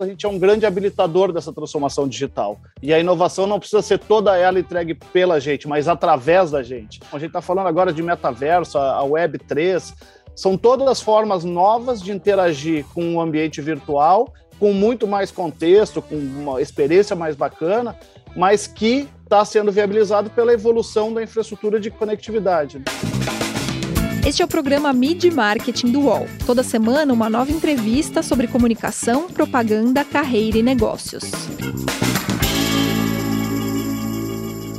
a gente é um grande habilitador dessa transformação digital. E a inovação não precisa ser toda ela entregue pela gente, mas através da gente. A gente está falando agora de metaverso, a Web 3, são todas as formas novas de interagir com o ambiente virtual, com muito mais contexto, com uma experiência mais bacana, mas que está sendo viabilizado pela evolução da infraestrutura de conectividade. Este é o programa Mid Marketing do UOL. Toda semana, uma nova entrevista sobre comunicação, propaganda, carreira e negócios.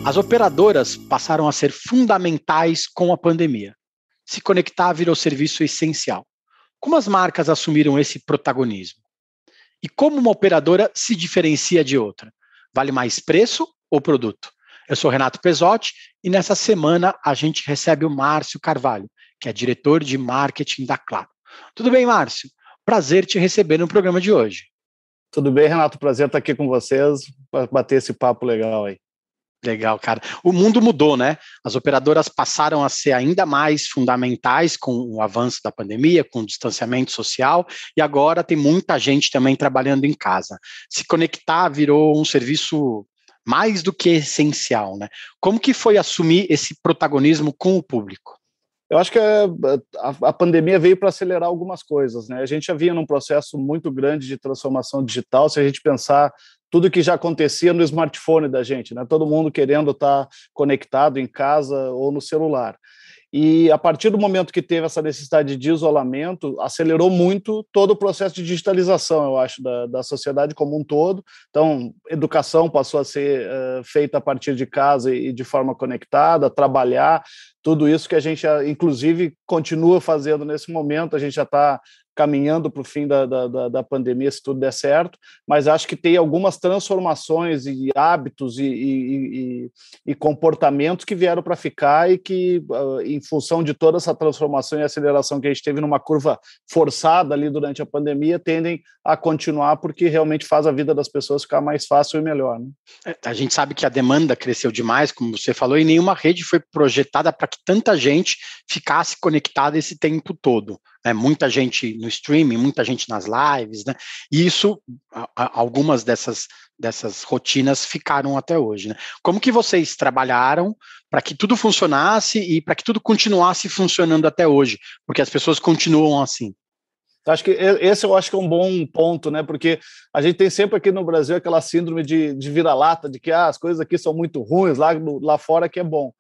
As operadoras passaram a ser fundamentais com a pandemia. Se conectar virou serviço essencial. Como as marcas assumiram esse protagonismo? E como uma operadora se diferencia de outra? Vale mais preço ou produto? Eu sou Renato Pesotti e nessa semana a gente recebe o Márcio Carvalho, que é diretor de marketing da Claro. Tudo bem, Márcio? Prazer te receber no programa de hoje. Tudo bem, Renato? Prazer estar aqui com vocês para bater esse papo legal aí. Legal, cara. O mundo mudou, né? As operadoras passaram a ser ainda mais fundamentais com o avanço da pandemia, com o distanciamento social, e agora tem muita gente também trabalhando em casa. Se conectar virou um serviço mais do que essencial, né? Como que foi assumir esse protagonismo com o público? Eu acho que a, a, a pandemia veio para acelerar algumas coisas, né? A gente já vinha num processo muito grande de transformação digital. Se a gente pensar tudo que já acontecia no smartphone da gente, né? Todo mundo querendo estar tá conectado em casa ou no celular. E a partir do momento que teve essa necessidade de isolamento, acelerou muito todo o processo de digitalização, eu acho, da, da sociedade como um todo. Então, educação passou a ser uh, feita a partir de casa e, e de forma conectada, trabalhar, tudo isso que a gente, inclusive, continua fazendo nesse momento. A gente já está caminhando para o fim da, da, da, pandemia, se tudo der certo, mas acho que tem algumas transformações e hábitos e, e, e, e comportamentos que vieram para ficar e que, ah, em função de toda essa transformação e aceleração que a gente teve numa curva forçada ali durante a pandemia, tendem a continuar porque realmente faz a vida das pessoas ficar mais fácil e melhor. Né? É, a gente sabe que a demanda cresceu demais, como você falou, e nenhuma rede foi projetada para que tanta gente ficasse conectada esse tempo todo né, muita gente no streaming, muita gente nas lives, né, e isso, algumas dessas, dessas rotinas ficaram até hoje. Né. Como que vocês trabalharam para que tudo funcionasse e para que tudo continuasse funcionando até hoje? Porque as pessoas continuam assim. Acho que esse eu acho que é um bom ponto, né? Porque a gente tem sempre aqui no Brasil aquela síndrome de, de vira-lata, de que ah, as coisas aqui são muito ruins, lá, lá fora que é bom.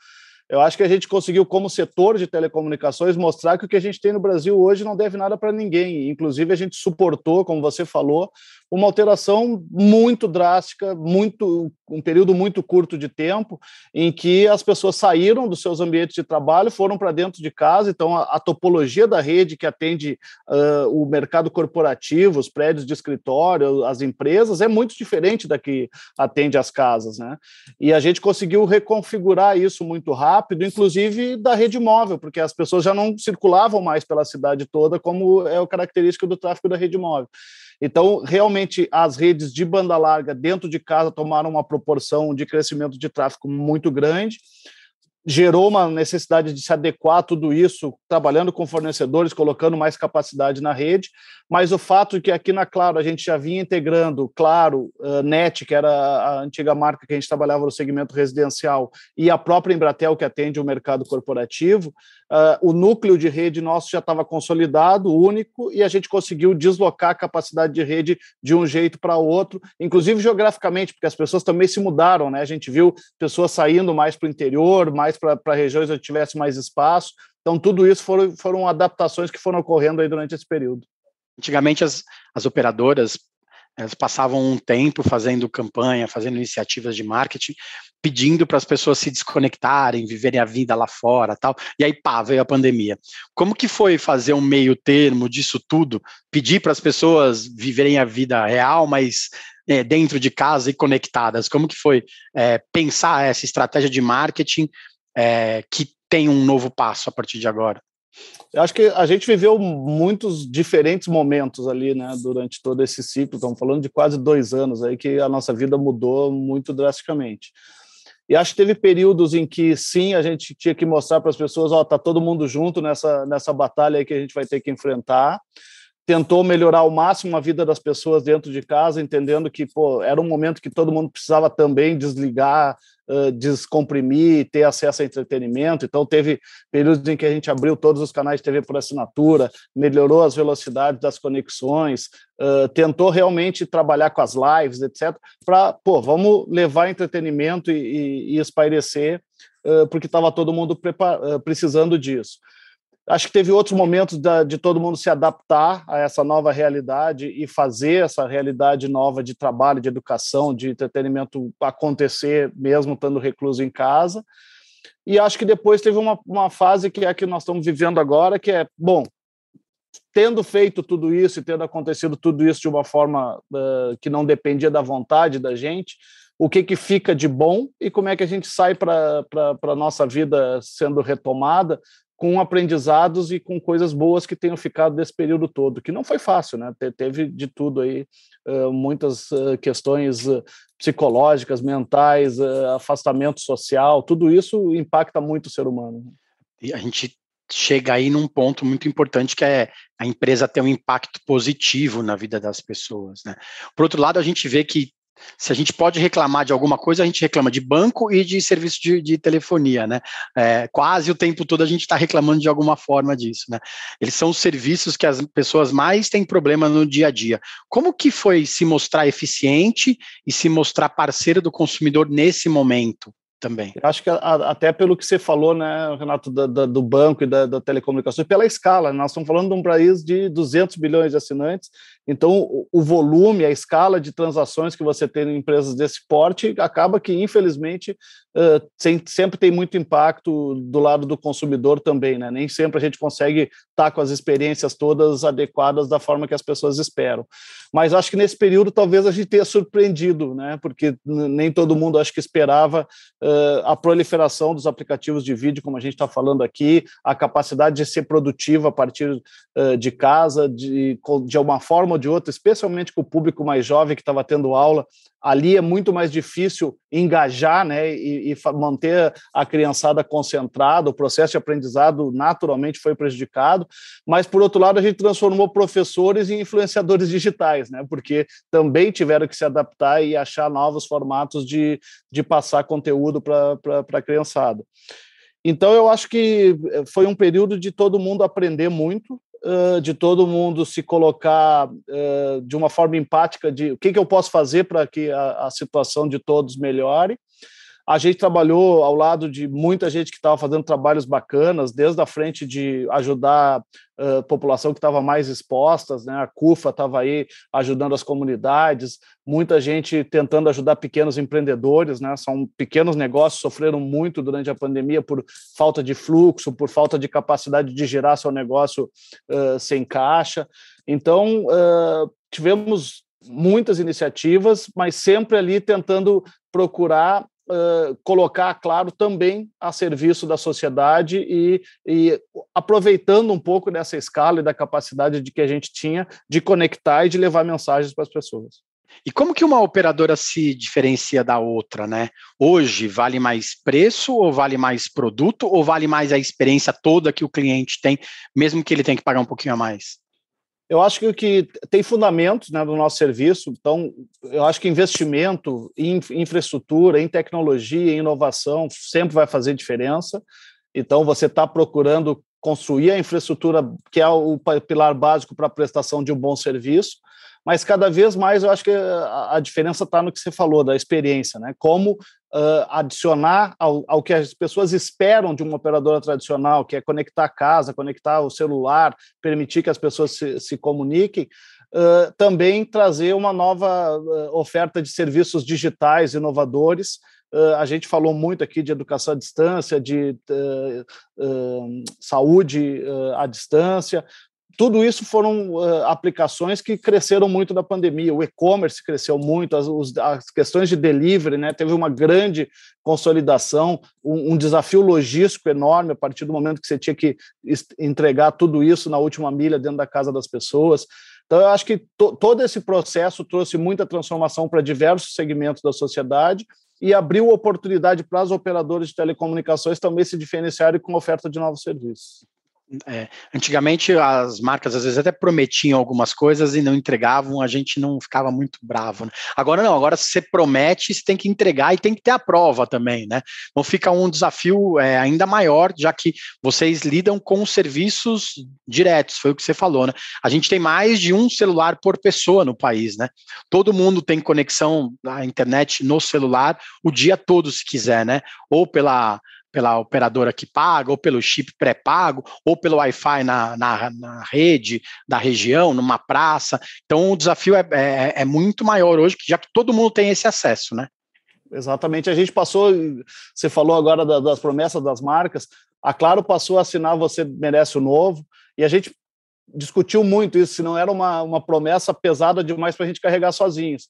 Eu acho que a gente conseguiu, como setor de telecomunicações, mostrar que o que a gente tem no Brasil hoje não deve nada para ninguém. Inclusive, a gente suportou, como você falou, uma alteração muito drástica, muito um período muito curto de tempo, em que as pessoas saíram dos seus ambientes de trabalho, foram para dentro de casa. Então, a, a, topologia da rede que atende uh, o mercado corporativo, os prédios de escritório, as empresas, é muito diferente da que atende as casas, né? E a gente conseguiu reconfigurar isso muito rápido, inclusive da rede móvel, porque as pessoas já não circulavam mais pela cidade toda, como é o característico do tráfego da rede móvel. Então, realmente, as redes de banda larga dentro de casa tomaram uma proporção de crescimento de tráfego muito grande. Gerou uma necessidade de se adequar a tudo isso, trabalhando com fornecedores, colocando mais capacidade na rede, mas o fato de que aqui na Claro a gente já vinha integrando, claro, uh, NET, que era a antiga marca que a gente trabalhava no segmento residencial, e a própria Embratel, que atende o mercado corporativo, uh, o núcleo de rede nosso já estava consolidado, único, e a gente conseguiu deslocar a capacidade de rede de um jeito para outro, inclusive geograficamente, porque as pessoas também se mudaram, né? A gente viu pessoas saindo mais para o interior, mais para regiões onde tivesse mais espaço. Então, tudo isso foram, foram adaptações que foram ocorrendo aí durante esse período. Antigamente, as, as operadoras elas passavam um tempo fazendo campanha, fazendo iniciativas de marketing, pedindo para as pessoas se desconectarem, viverem a vida lá fora, tal. E aí, pá, veio a pandemia. Como que foi fazer um meio termo disso tudo? Pedir para as pessoas viverem a vida real, mas é, dentro de casa e conectadas. Como que foi é, pensar essa estratégia de marketing é, que tem um novo passo a partir de agora? Eu acho que a gente viveu muitos diferentes momentos ali, né, durante todo esse ciclo. Estamos falando de quase dois anos aí que a nossa vida mudou muito drasticamente. E acho que teve períodos em que sim, a gente tinha que mostrar para as pessoas, ó, tá todo mundo junto nessa nessa batalha aí que a gente vai ter que enfrentar. Tentou melhorar ao máximo a vida das pessoas dentro de casa, entendendo que pô, era um momento que todo mundo precisava também desligar, uh, descomprimir, ter acesso a entretenimento. Então, teve períodos em que a gente abriu todos os canais de TV por assinatura, melhorou as velocidades das conexões, uh, tentou realmente trabalhar com as lives, etc., para, pô, vamos levar entretenimento e, e, e espairecer, uh, porque estava todo mundo precisando disso. Acho que teve outros momentos de todo mundo se adaptar a essa nova realidade e fazer essa realidade nova de trabalho, de educação, de entretenimento acontecer, mesmo estando recluso em casa. E acho que depois teve uma, uma fase que é a que nós estamos vivendo agora, que é, bom, tendo feito tudo isso e tendo acontecido tudo isso de uma forma uh, que não dependia da vontade da gente, o que, que fica de bom e como é que a gente sai para a nossa vida sendo retomada, com aprendizados e com coisas boas que tenham ficado desse período todo, que não foi fácil, né? teve de tudo aí, muitas questões psicológicas, mentais, afastamento social, tudo isso impacta muito o ser humano. E a gente chega aí num ponto muito importante que é a empresa ter um impacto positivo na vida das pessoas, né? Por outro lado, a gente vê que se a gente pode reclamar de alguma coisa, a gente reclama de banco e de serviço de, de telefonia, né? É, quase o tempo todo a gente está reclamando de alguma forma disso, né? Eles são os serviços que as pessoas mais têm problema no dia a dia. Como que foi se mostrar eficiente e se mostrar parceiro do consumidor nesse momento? também. Eu acho que a, até pelo que você falou, né, Renato, da, da, do banco e da, da telecomunicação, pela escala, nós estamos falando de um país de 200 bilhões de assinantes, então o, volume, a escala de transações que você tem em empresas desse porte acaba que, infelizmente, sem, sempre tem muito impacto do lado do consumidor também, né? Nem sempre a gente consegue estar tá com as experiências todas adequadas da forma que as pessoas esperam. Mas acho que nesse período talvez a gente tenha surpreendido, né? Porque nem todo mundo acho que esperava a proliferação dos aplicativos de vídeo, como a gente está falando aqui, a capacidade de ser produtiva a partir de casa, de, de uma forma ou de outra, especialmente com o público mais jovem que estava tendo aula, ali é muito mais difícil engajar né, e, e, manter a criançada concentrada, o processo de aprendizado naturalmente foi prejudicado, mas, por outro lado, a gente transformou professores em influenciadores digitais, né, porque também tiveram que se adaptar e achar novos formatos de, de passar conteúdo para a criançada. Então, eu acho que foi um período de todo mundo aprender muito, de todo mundo se colocar uh, de uma forma empática de o que, que eu posso fazer para que a, a, situação de todos melhore. A gente trabalhou ao lado de muita gente que estava fazendo trabalhos bacanas, desde a frente de ajudar a população que estava mais exposta, né? a CUFA estava aí ajudando as comunidades, muita gente tentando ajudar pequenos empreendedores, né? são pequenos negócios, sofreram muito durante a pandemia por falta de fluxo, por falta de capacidade de gerar seu negócio uh, sem caixa. Então, uh, tivemos muitas iniciativas, mas sempre ali tentando procurar uh, colocar, claro, também a serviço da sociedade e, e, aproveitando um pouco dessa escala e da capacidade de que a gente tinha de conectar e de levar mensagens para as pessoas. E como que uma operadora se diferencia da outra, né? Hoje vale mais preço ou vale mais produto ou vale mais a experiência toda que o cliente tem, mesmo que ele tenha que pagar um pouquinho a mais? Eu acho que, que tem fundamentos né, do nosso serviço, então eu acho que investimento em infraestrutura, em tecnologia, em inovação sempre vai fazer diferença. Então você está procurando construir a infraestrutura que é o pilar básico para a prestação de um bom serviço, mas cada vez mais eu acho que a, diferença está no que você falou, da experiência, né? Como uh, adicionar ao, ao, que as pessoas esperam de uma operadora tradicional, que é conectar a casa, conectar o celular, permitir que as pessoas se, se comuniquem, uh, também trazer uma nova uh, oferta de serviços digitais inovadores. a gente falou muito aqui de educação à distância, de saúde à distância, tudo isso foram uh, aplicações que cresceram muito da pandemia. O e-commerce cresceu muito, as, as, questões de delivery, né, teve uma grande consolidação, um, um, desafio logístico enorme a partir do momento que você tinha que entregar tudo isso na última milha dentro da casa das pessoas. Então, eu acho que to, todo esse processo trouxe muita transformação para diversos segmentos da sociedade e abriu oportunidade para as operadoras de telecomunicações também se diferenciarem com oferta de novos serviços. É, antigamente as marcas às vezes até prometiam algumas coisas e não entregavam, a gente não ficava muito bravo. Né? Agora não, agora se você promete, você tem que entregar e tem que ter a prova também, né? Então fica um desafio é, ainda maior, já que vocês lidam com serviços diretos, foi o que você falou, né? A gente tem mais de um celular por pessoa no país, né? Todo mundo tem conexão à internet no celular o dia todo, se quiser, né? Ou pela pela operadora que paga, ou pelo chip pré-pago, ou pelo Wi-Fi na, na, na, rede da região, numa praça. Então, o desafio é, é, é muito maior hoje, já que todo mundo tem esse acesso, né? Exatamente. A gente passou, você falou agora das promessas das marcas, a Claro passou a assinar Você Merece o Novo, e a gente discutiu muito isso, se não era uma, uma promessa pesada demais para a gente carregar sozinhos.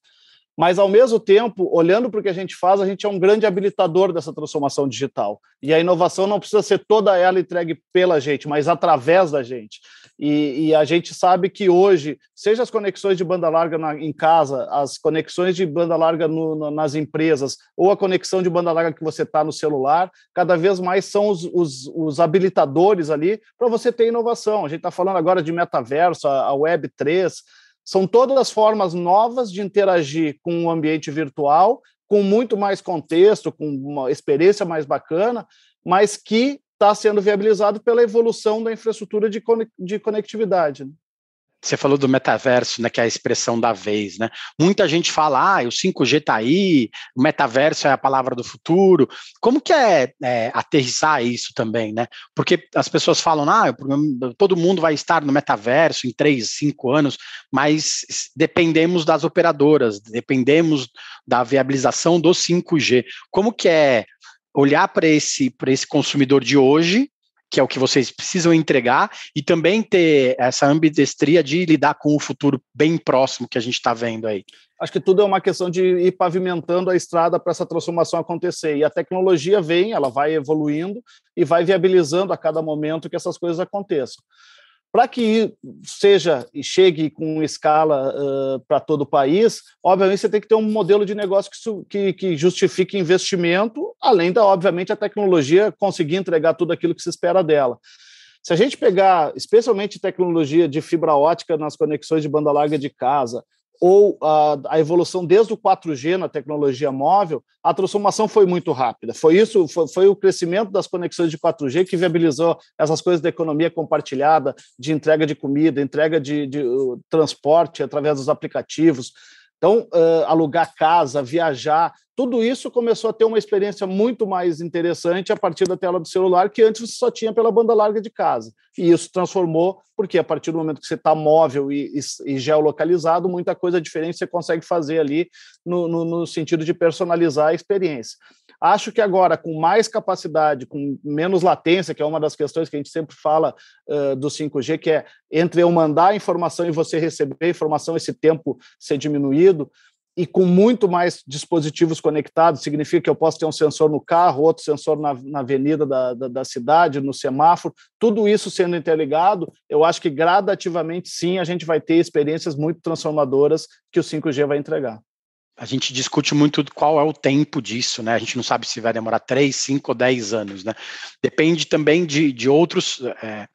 Mas, ao mesmo tempo, olhando para o que a gente faz, a gente é um grande habilitador dessa transformação digital. E a inovação não precisa ser toda ela entregue pela gente, mas através da gente. E, e a gente sabe que hoje, seja as conexões de banda larga na, em casa, as conexões de banda larga no, no, nas empresas, ou a conexão de banda larga que você está no celular, cada vez mais são os, os, os habilitadores ali para você ter inovação. A gente está falando agora de metaverso, a, a Web 3 são todas as formas novas de interagir com o ambiente virtual, com muito mais contexto, com uma experiência mais bacana, mas que está sendo viabilizado pela evolução da infraestrutura de conectividade. Você falou do metaverso, né, que é a expressão da vez, né? Muita gente fala, ah, o 5G está aí, o metaverso é a palavra do futuro. Como que é, é, aterrissar isso também, né? Porque as pessoas falam, ah, todo mundo vai estar no metaverso em três, cinco anos, mas dependemos das operadoras, dependemos da viabilização do 5G. Como que é olhar para esse, esse consumidor de hoje que é o que vocês precisam entregar, e também ter essa ambidestria de lidar com o futuro bem próximo que a gente está vendo aí? Acho que tudo é uma questão de ir pavimentando a estrada para essa transformação acontecer. E a tecnologia vem, ela vai evoluindo e vai viabilizando a cada momento que essas coisas aconteçam. Para que seja e chegue com escala uh, para todo o país, obviamente você tem que ter um modelo de negócio que, que, que, justifique investimento, além da, obviamente, a tecnologia conseguir entregar tudo aquilo que se espera dela. Se a gente pegar, especialmente tecnologia de fibra ótica nas conexões de banda larga de casa, ou a, a, evolução desde o 4G na tecnologia móvel, a transformação foi muito rápida. Foi isso, foi, foi, o crescimento das conexões de 4G que viabilizou essas coisas da economia compartilhada, de entrega de comida, entrega de, de uh, transporte através dos aplicativos. Então, uh, alugar casa, viajar, tudo isso começou a ter uma experiência muito mais interessante a partir da tela do celular, que antes você só tinha pela banda larga de casa. E isso transformou, porque a partir do momento que você está móvel e, e, e, geolocalizado, muita coisa diferente você consegue fazer ali no, no, no sentido de personalizar a experiência. Acho que agora, com mais capacidade, com menos latência, que é uma das questões que a gente sempre fala uh, do 5G, que é entre eu mandar a informação e você receber a informação, esse tempo ser diminuído, e com muito mais dispositivos conectados, significa que eu posso ter um sensor no carro, outro sensor na, na avenida da, da, da, cidade, no semáforo, tudo isso sendo interligado, eu acho que gradativamente sim a gente vai ter experiências muito transformadoras que o 5G vai entregar. A gente discute muito qual é o tempo disso, né? A gente não sabe se vai demorar 3, 5 ou 10 anos, né? Depende também de, de outros. É,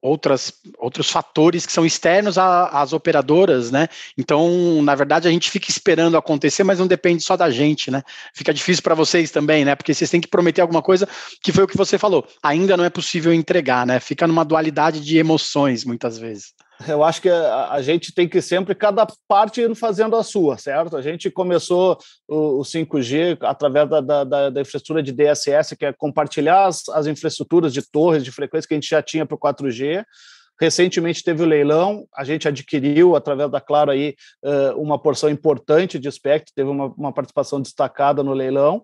outras, outros fatores que são externos às operadoras, né? Então, na verdade, a gente fica esperando acontecer, mas não depende só da gente, né? Fica difícil para vocês também, né? Porque vocês têm que prometer alguma coisa que foi o que você falou. Ainda não é possível entregar, né? Fica numa dualidade de emoções muitas vezes eu acho que a, a, gente tem que sempre, cada parte fazendo a sua, certo? A gente começou o, o 5G através da, da, da, infraestrutura de DSS, que é compartilhar as, as infraestruturas de torres de frequência que a gente já tinha para o 4G. Recentemente teve o leilão, a gente adquiriu, através da Claro, aí, uma porção importante de espectro, teve uma, uma participação destacada no leilão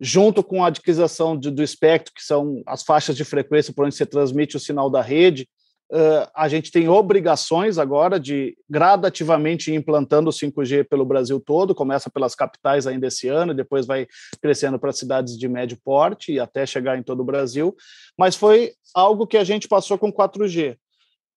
junto com a adquisição de, do espectro, que são as faixas de frequência por onde se transmite o sinal da rede, Uh, a gente tem obrigações agora de gradativamente implantando o 5G pelo Brasil todo, começa pelas capitais ainda esse ano, depois vai crescendo para cidades de médio porte e até chegar em todo o Brasil, mas foi algo que a gente passou com 4G.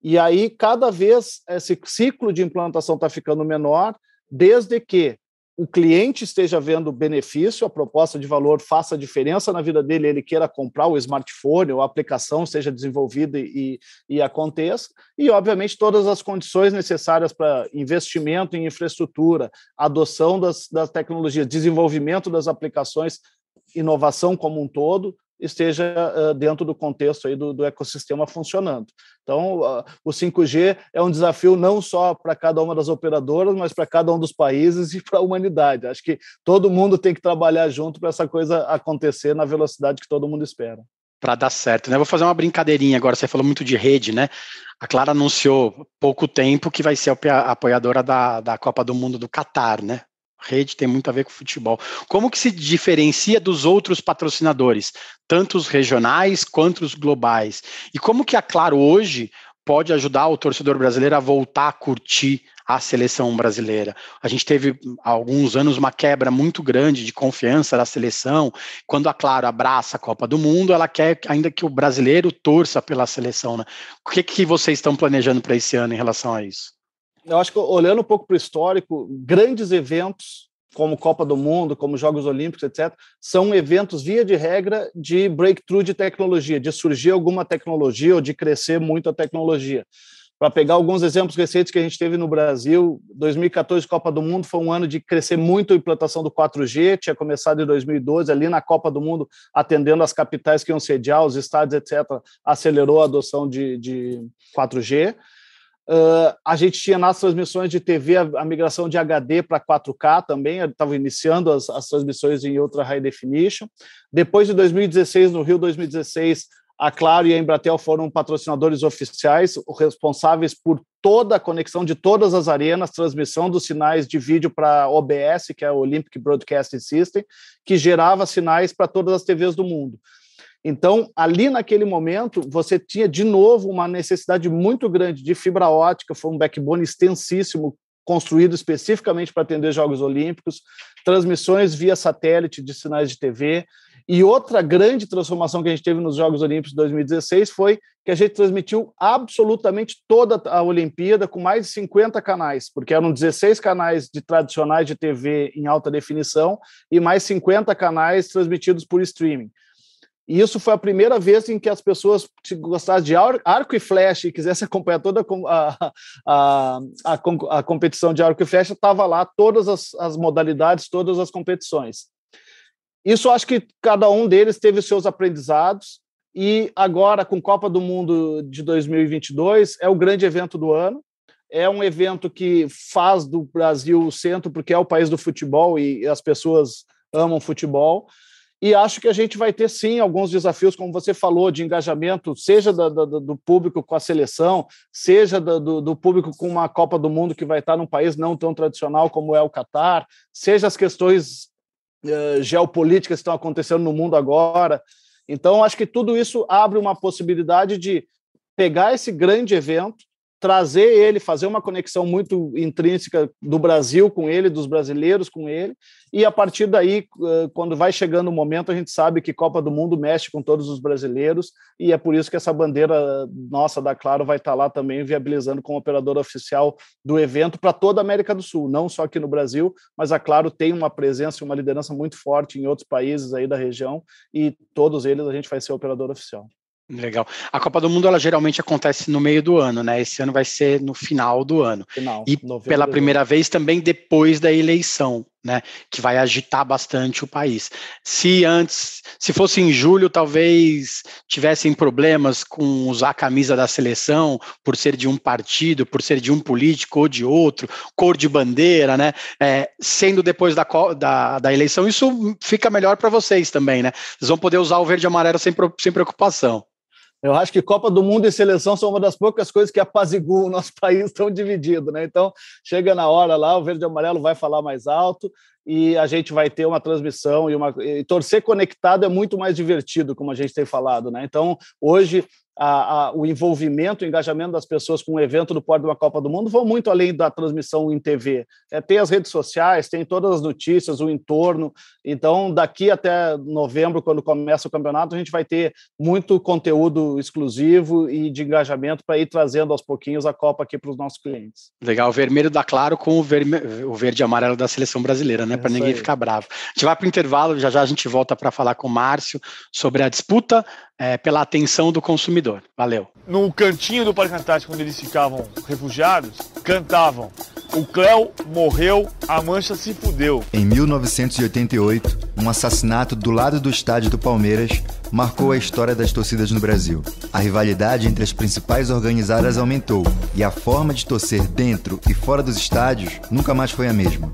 E aí, cada vez esse ciclo de implantação está ficando menor, desde que o cliente esteja vendo benefício, a proposta de valor faça diferença na vida dele, ele queira comprar o smartphone ou a aplicação seja desenvolvida e, e aconteça, e, obviamente, todas as condições necessárias para investimento em infraestrutura, adoção das, das tecnologias, desenvolvimento das aplicações, inovação como um todo, esteja dentro do contexto aí do, do ecossistema funcionando. Então, o 5G é um desafio não só para cada uma das operadoras, mas para cada um dos países e para a humanidade. Acho que todo mundo tem que trabalhar junto para essa coisa acontecer na velocidade que todo mundo espera. Para dar certo, né? Vou fazer uma brincadeirinha agora. Você falou muito de rede, né? A Clara anunciou pouco tempo que vai ser a apoiadora da, da Copa do Mundo do Catar, né? Rede tem muito a ver com futebol. Como que se diferencia dos outros patrocinadores, tanto os regionais quanto os globais? E como que a Claro hoje pode ajudar o torcedor brasileiro a voltar a curtir a seleção brasileira. A gente teve há alguns anos uma quebra muito grande de confiança da seleção. Quando a Claro abraça a Copa do Mundo, ela quer ainda que o brasileiro torça pela seleção. Né? O que, que vocês estão planejando para esse ano em relação a isso? Eu acho que olhando um pouco para o histórico, grandes eventos como Copa do Mundo, como Jogos Olímpicos, etc., são eventos, via de regra, de breakthrough de tecnologia, de surgir alguma tecnologia ou de crescer muito a tecnologia. Para pegar alguns exemplos recentes que a gente teve no Brasil, 2014 Copa do Mundo foi um ano de crescer muito a implantação do 4G, tinha começado em 2012, ali na Copa do Mundo, atendendo as capitais que iam sediar, os estádios, etc., acelerou a adoção de, de 4G. Uh, a gente tinha nas transmissões de TV a, a migração de HD para 4K também, estava iniciando as, as, transmissões em outra high definition. Depois de 2016, no Rio 2016, a Claro e a Embratel foram patrocinadores oficiais, responsáveis por toda a conexão de todas as arenas, transmissão dos sinais de vídeo para OBS, que é o Olympic Broadcasting System, que gerava sinais para todas as TVs do mundo. Então, ali naquele momento, você tinha de novo uma necessidade muito grande de fibra ótica, foi um backbone extensíssimo, construído especificamente para atender Jogos Olímpicos, transmissões via satélite de sinais de TV. E outra grande transformação que a gente teve nos Jogos Olímpicos de 2016 foi que a gente transmitiu absolutamente toda a Olimpíada com mais de 50 canais, porque eram 16 canais de tradicionais de TV em alta definição e mais 50 canais transmitidos por streaming. E isso foi a primeira vez em que as pessoas, se gostassem de arco e flecha e quisessem acompanhar toda a, a, a, a competição de arco e flecha, estava lá todas as, as modalidades, todas as competições. Isso acho que cada um deles teve seus aprendizados, e agora, com Copa do Mundo de 2022, é o grande evento do ano. É um evento que faz do Brasil o centro, porque é o país do futebol e as pessoas amam futebol. E acho que a gente vai ter sim alguns desafios, como você falou, de engajamento, seja do público com a seleção, seja do, do, público com uma Copa do Mundo que vai estar num país não tão tradicional como é o Catar, seja as questões uh, geopolíticas que estão acontecendo no mundo agora. Então, acho que tudo isso abre uma possibilidade de pegar esse grande evento trazer ele, fazer uma conexão muito intrínseca do Brasil com ele, dos brasileiros com ele, e a partir daí, quando vai chegando o momento, a gente sabe que Copa do Mundo mexe com todos os brasileiros, e é por isso que essa bandeira nossa da Claro vai estar lá também, viabilizando como operadora oficial do evento para toda a América do Sul, não só aqui no Brasil, mas a Claro tem uma presença e uma liderança muito forte em outros países aí da região, e todos eles a gente vai ser operador oficial. Legal. A Copa do Mundo ela geralmente acontece no meio do ano, né? Esse ano vai ser no final do ano. Final, e pela primeira vez também depois da eleição, né? Que vai agitar bastante o país. Se antes, se fosse em julho, talvez tivessem problemas com usar a camisa da seleção por ser de um partido, por ser de um político ou de outro, cor de bandeira, né? É, sendo depois da, da, da eleição, isso fica melhor para vocês também, né? Vocês vão poder usar o verde e amarelo sem, sem preocupação. Eu acho que Copa do Mundo e seleção são uma das poucas coisas que apaziguam o nosso país tão dividido, né? Então, chega na hora lá, o verde e amarelo vai falar mais alto e a gente vai ter uma transmissão e uma e torcer conectado é muito mais divertido, como a gente tem falado, né? Então, hoje a, a, o envolvimento, o engajamento das pessoas com o evento do Porto de uma Copa do Mundo vão muito além da transmissão em TV. É, tem as redes sociais, tem todas as notícias, o entorno. Então, daqui até novembro, quando começa o campeonato, a gente vai ter muito conteúdo exclusivo e de engajamento para ir trazendo aos pouquinhos a Copa aqui para os nossos clientes. Legal, o vermelho da Claro com o, verme... o verde e amarelo da seleção brasileira, né? Para ninguém aí. ficar bravo. A gente vai para o intervalo, já já a gente volta para falar com o Márcio sobre a disputa é, pela atenção do consumidor. Valeu. No cantinho do Parque Antártico, onde eles ficavam refugiados, cantavam: O Cléo morreu, a mancha se fudeu. Em 1988, um assassinato do lado do estádio do Palmeiras marcou a história das torcidas no Brasil. A rivalidade entre as principais organizadas aumentou e a forma de torcer dentro e fora dos estádios nunca mais foi a mesma.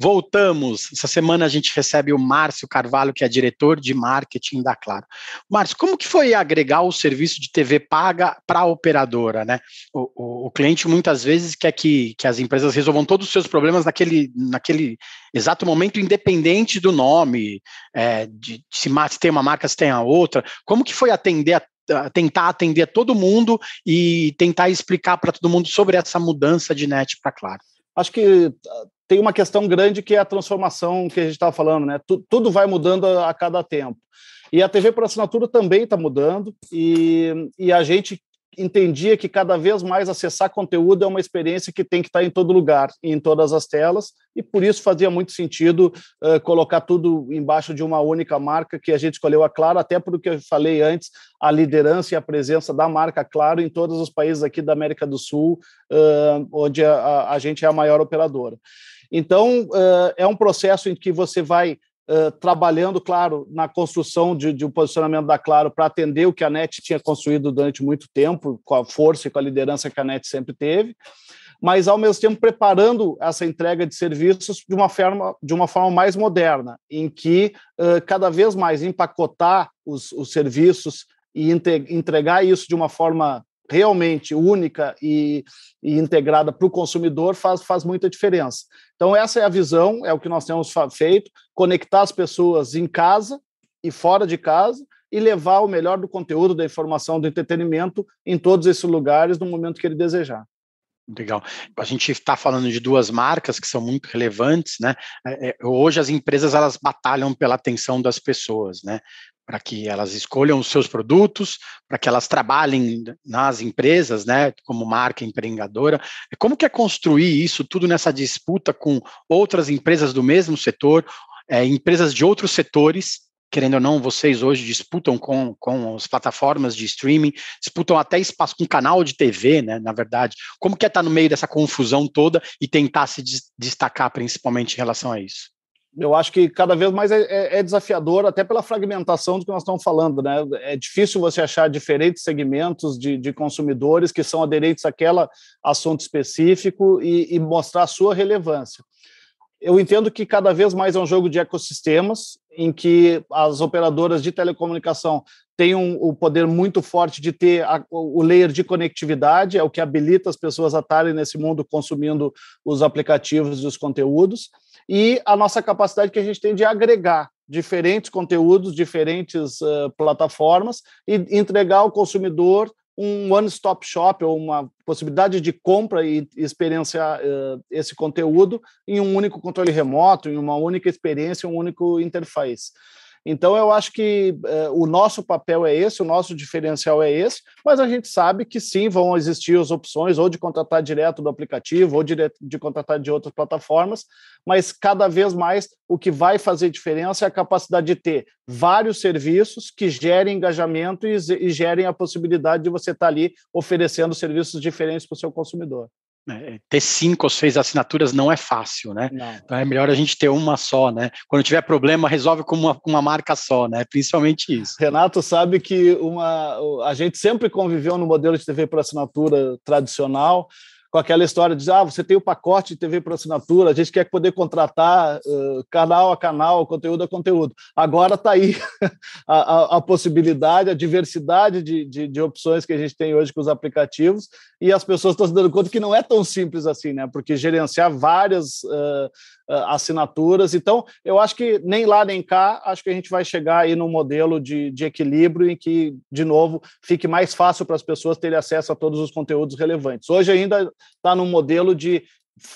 Voltamos. Essa semana a gente recebe o Márcio Carvalho, que é diretor de marketing da Claro. Márcio, como que foi agregar o serviço de TV paga para a operadora, né? O, o, o, cliente muitas vezes quer que, que as empresas resolvam todos os seus problemas naquele, naquele exato momento, independente do nome, é, de, se, se tem uma marca, se tem a outra. Como que foi atender a tentar atender todo mundo e tentar explicar para todo mundo sobre essa mudança de net para Claro? Acho que tem uma questão grande que é a transformação que a gente estava falando, né? tudo vai mudando a, a, cada tempo. E a TV por assinatura também está mudando, e, e a gente entendia que cada vez mais acessar conteúdo é uma experiência que tem que estar em todo lugar, em todas as telas, e por isso fazia muito sentido uh, colocar tudo embaixo de uma única marca que a gente escolheu a Claro, até porque eu falei antes, a liderança e a presença da marca Claro em todos os países aqui da América do Sul, uh, onde a, a, gente é a maior operadora. Então, uh, é um processo em que você vai Uh, trabalhando, claro, na construção de, de um posicionamento da Claro para atender o que a NET tinha construído durante muito tempo, com a força e com a liderança que a NET sempre teve, mas, ao mesmo tempo, preparando essa entrega de serviços de uma forma, de uma forma mais moderna, em que uh, cada vez mais empacotar os, os serviços e entregar isso de uma forma realmente única e, e integrada para o consumidor faz, faz muita diferença. Então, essa é a visão, é o que nós temos feito: conectar as pessoas em casa e fora de casa e levar o melhor do conteúdo, da informação, do entretenimento em todos esses lugares no momento que ele desejar. Legal. A gente está falando de duas marcas que são muito relevantes, né? É, é, hoje as empresas elas batalham pela atenção das pessoas, né? Para que elas escolham os seus produtos, para que elas trabalhem nas empresas, né, como marca empreendedora. Como que é construir isso tudo nessa disputa com outras empresas do mesmo setor, é, empresas de outros setores, querendo ou não, vocês hoje disputam com, com as plataformas de streaming, disputam até espaço com canal de TV, né, na verdade. Como que é estar no meio dessa confusão toda e tentar se destacar principalmente em relação a isso? Eu acho que cada vez mais é, é, é, desafiador, até pela fragmentação do que nós estamos falando. Né? É difícil você achar diferentes segmentos de, de consumidores que são aderentes àquele assunto específico e, e, mostrar a sua relevância. Eu entendo que cada vez mais é um jogo de ecossistemas, em que as operadoras de telecomunicação têm um, o poder muito forte de ter a, o layer de conectividade, é o que habilita as pessoas a estarem nesse mundo consumindo os aplicativos e os conteúdos e a nossa capacidade que a gente tem de agregar diferentes conteúdos, diferentes uh, plataformas e entregar ao consumidor um one-stop shop ou uma possibilidade de compra e experienciar uh, esse conteúdo em um único controle remoto, em uma única experiência, um único interface. Então, eu acho que uh, o nosso papel é esse, o nosso diferencial é esse, mas a gente sabe que sim, vão existir as opções ou de contratar direto do aplicativo ou de, de contratar de outras plataformas, mas cada vez mais o que vai fazer diferença é a capacidade de ter vários serviços que gerem engajamento e, e gerem a possibilidade de você estar ali oferecendo serviços diferentes para o seu consumidor. É, ter cinco ou seis assinaturas não é fácil, né? Não. Então é melhor a gente ter uma só, né? Quando tiver problema, resolve com uma, uma marca só, né? Principalmente isso. Renato sabe que uma, a gente sempre conviveu no modelo de TV por assinatura tradicional com aquela história de ah, você tem o pacote de TV por assinatura, a gente quer poder contratar uh, canal a canal, conteúdo a conteúdo. Agora está aí a, a, a, possibilidade, a diversidade de, de, de, opções que a gente tem hoje com os aplicativos, e as pessoas estão se dando conta que não é tão simples assim, né? Porque gerenciar várias uh, assinaturas. Então, eu acho que nem lá nem cá, acho que a gente vai chegar aí num modelo de, de equilíbrio em que, de novo, fique mais fácil para as pessoas terem acesso a todos os conteúdos relevantes. Hoje ainda está num modelo de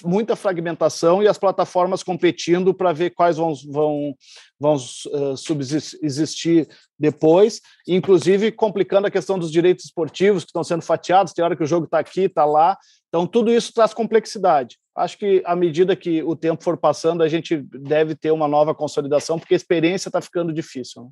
muita fragmentação e as plataformas competindo para ver quais vão, vão, vão uh, subsistir depois, inclusive complicando a questão dos direitos esportivos que estão sendo fatiados, tem hora que o jogo está aqui, está lá, então tudo isso traz complexidade. Acho que à medida que o tempo for passando, a gente deve ter uma nova consolidação, porque a experiência está ficando difícil.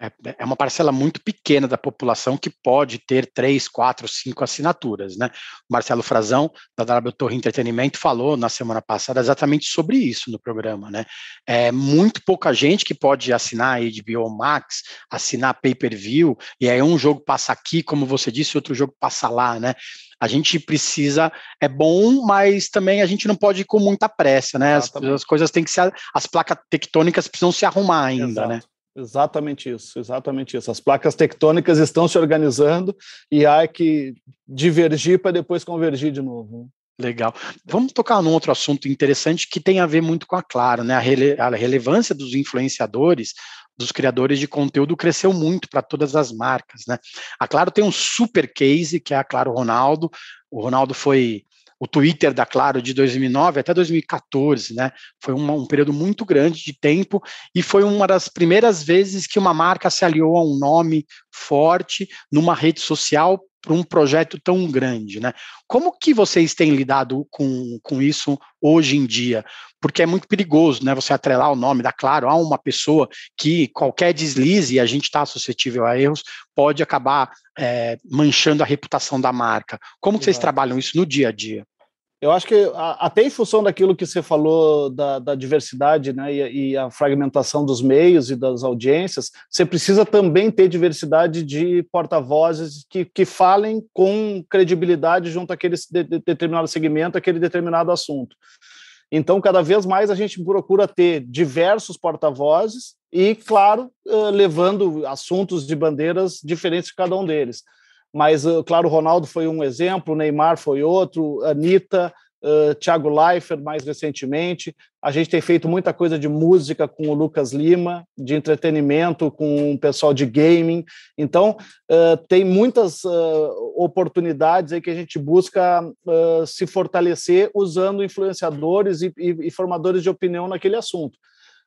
Né? É, é, uma parcela muito pequena da população que pode ter três, quatro, cinco assinaturas, né? O Marcelo Frazão, da W Torre Entretenimento, falou na semana passada exatamente sobre isso no programa, né? É muito pouca gente que pode assinar HBO Max, assinar pay-per-view, e aí um jogo passa aqui, como você disse, outro jogo passa lá, né? A gente precisa, é bom, mas também a gente não pode ir com muita pressa, né? As, as coisas têm que ser, as placas tectônicas precisam se arrumar ainda, Exato. né? Exatamente isso, exatamente isso. As placas tectônicas estão se organizando e há que divergir para depois convergir de novo. Legal. Vamos tocar num outro assunto interessante que tem a ver muito com a Claro, né? A, rele a relevância dos influenciadores, dos criadores de conteúdo cresceu muito para todas as marcas, né? A Claro tem um super case que é a Claro Ronaldo. O Ronaldo foi o Twitter da Claro de 2009 até 2014, né? Foi uma, um período muito grande de tempo e foi uma das primeiras vezes que uma marca se aliou a um nome forte numa rede social para um projeto tão grande, né? Como que vocês têm lidado com, com isso hoje em dia? Porque é muito perigoso, né? Você atrelar o nome da Claro a uma pessoa que qualquer deslize, e a gente está suscetível a erros, pode acabar é, manchando a reputação da marca. Como que vocês trabalham isso no dia a dia? Eu acho que até em função daquilo que você falou da, da diversidade né, e, e, a fragmentação dos meios e das audiências, você precisa também ter diversidade de porta-vozes que, que falem com credibilidade junto àquele de, de, determinado segmento, aquele determinado assunto. Então, cada vez mais a gente procura ter diversos porta-vozes e, claro, levando assuntos de bandeiras diferentes de cada um deles mas, claro, o Ronaldo foi um exemplo, o Neymar foi outro, Anitta, uh, Thiago Leifert mais recentemente. A gente tem feito muita coisa de música com o Lucas Lima, de entretenimento com o pessoal de gaming. Então, uh, tem muitas uh, oportunidades aí que a gente busca se fortalecer usando influenciadores e, e, e formadores de opinião naquele assunto.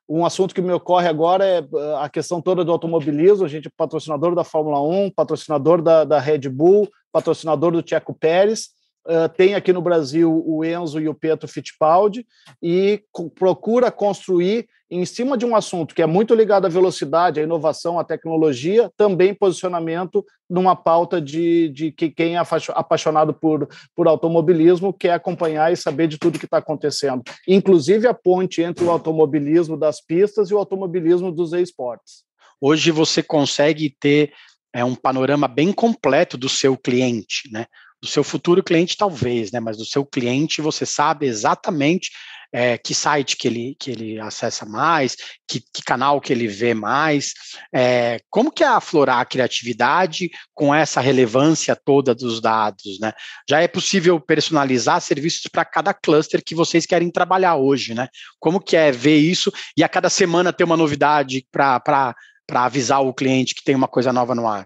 Um assunto que me ocorre agora é eh, a questão toda do automobilismo. A gente é patrocinador da Fórmula 1, patrocinador da, da Red Bull, patrocinador do Tcheco Pérez. Uh, tem aqui no Brasil o Enzo e o Pietro Fittipaldi e procura construir em cima de um assunto que é muito ligado à velocidade, à inovação, à tecnologia, também posicionamento numa pauta de, de que quem é apaixonado por, por automobilismo quer acompanhar e saber de tudo que está acontecendo. Inclusive a ponte entre o automobilismo das pistas e o automobilismo dos esportes. Hoje você consegue ter é, um panorama bem completo do seu cliente, né? Do seu futuro cliente, talvez, né? Mas do seu cliente, você sabe exatamente é, que site que ele, que ele acessa mais, que, que canal que ele vê mais, é, como que é aflorar a criatividade com essa relevância toda dos dados, né? Já é possível personalizar serviços para cada cluster que vocês querem trabalhar hoje, né? Como que é ver isso e a cada semana ter uma novidade para avisar o cliente que tem uma coisa nova no ar?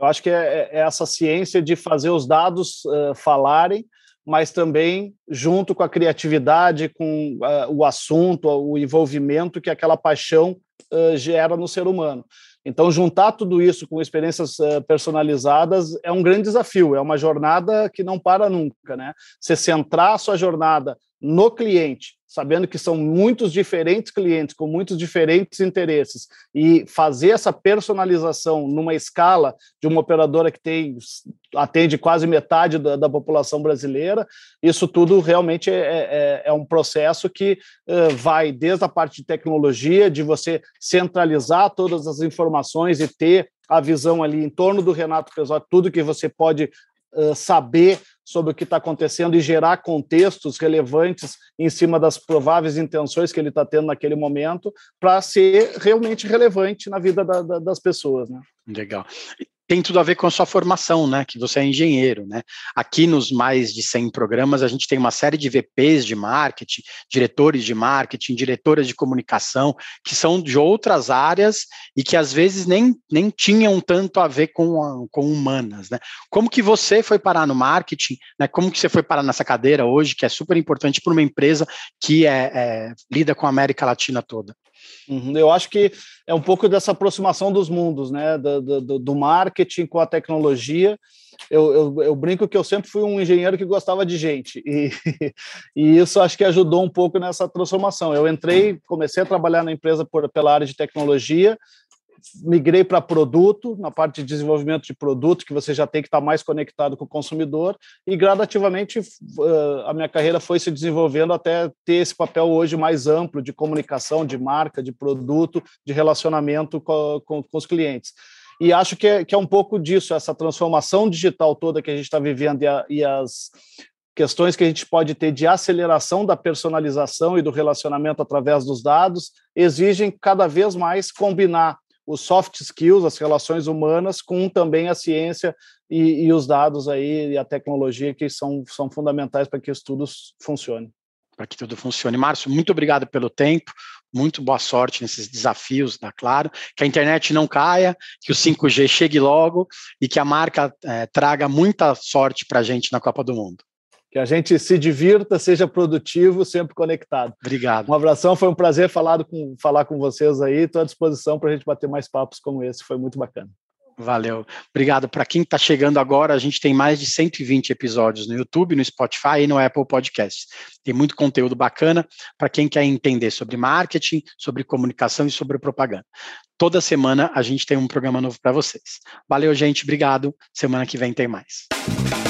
Eu acho que é, é essa ciência de fazer os dados uh, falarem, mas também junto com a criatividade, com uh, o assunto, o envolvimento que aquela paixão uh, gera no ser humano. Então, juntar tudo isso com experiências personalizadas é um grande desafio, é uma jornada que não para nunca, né? Você centrar a sua jornada no cliente, sabendo que são muitos diferentes clientes com muitos diferentes interesses e fazer essa personalização numa escala de uma operadora que tem atende quase metade da, da população brasileira, isso tudo realmente é, é, é, é um processo que uh, vai desde a parte de tecnologia, de você centralizar todas as informações e ter a visão ali em torno do Renato Pesotti, tudo que você pode saber sobre o que está acontecendo e gerar contextos relevantes em cima das prováveis intenções que ele está tendo naquele momento, para ser realmente relevante na vida da, da, das pessoas. Né? Legal tem tudo a ver com a sua formação, né? Que você é engenheiro, né? Aqui nos mais de 100 programas, a gente tem uma série de VPs de marketing, diretores de marketing, diretoras de comunicação, que são de outras áreas e que às vezes nem, nem tinham tanto a ver com, a, com humanas, né? Como que você foi parar no marketing, né? Como que você foi parar nessa cadeira hoje, que é super importante para uma empresa que é, é, lida com a América Latina toda? Uhum. Eu acho que é um pouco dessa aproximação dos mundos, né? Do, do, do marketing com a tecnologia. Eu, eu, eu, brinco que eu sempre fui um engenheiro que gostava de gente, e, e isso acho que ajudou um pouco nessa transformação. Eu entrei, comecei a trabalhar na empresa por, pela área de tecnologia, migrei para produto, na parte de desenvolvimento de produto, que você já tem que estar mais conectado com o consumidor, e gradativamente a minha carreira foi se desenvolvendo até ter esse papel hoje mais amplo de comunicação, de marca, de produto, de relacionamento com, com, com os clientes. E acho que é, que é um pouco disso, essa transformação digital toda que a gente está vivendo e, a, e as questões que a gente pode ter de aceleração da personalização e do relacionamento através dos dados exigem cada vez mais combinar os soft skills, as relações humanas, com também a ciência e, e os dados aí e a tecnologia que são, são fundamentais para que isso tudo funcione. Para que tudo funcione. Márcio, muito obrigado pelo tempo, muito boa sorte nesses desafios da Claro, que a internet não caia, que o 5G chegue logo e que a marca é, traga muita sorte para a gente na Copa do Mundo. Que a gente se divirta, seja produtivo, sempre conectado. Obrigado. Um abração, foi um prazer falar com, falar com vocês aí. Estou à disposição para a gente bater mais papos como esse, foi muito bacana. Valeu. Obrigado. Para quem está chegando agora, a gente tem mais de 120 episódios no YouTube, no Spotify e no Apple Podcasts. Tem muito conteúdo bacana para quem quer entender sobre marketing, sobre comunicação e sobre propaganda. Toda semana a gente tem um programa novo para vocês. Valeu, gente. Obrigado. Semana que vem tem mais.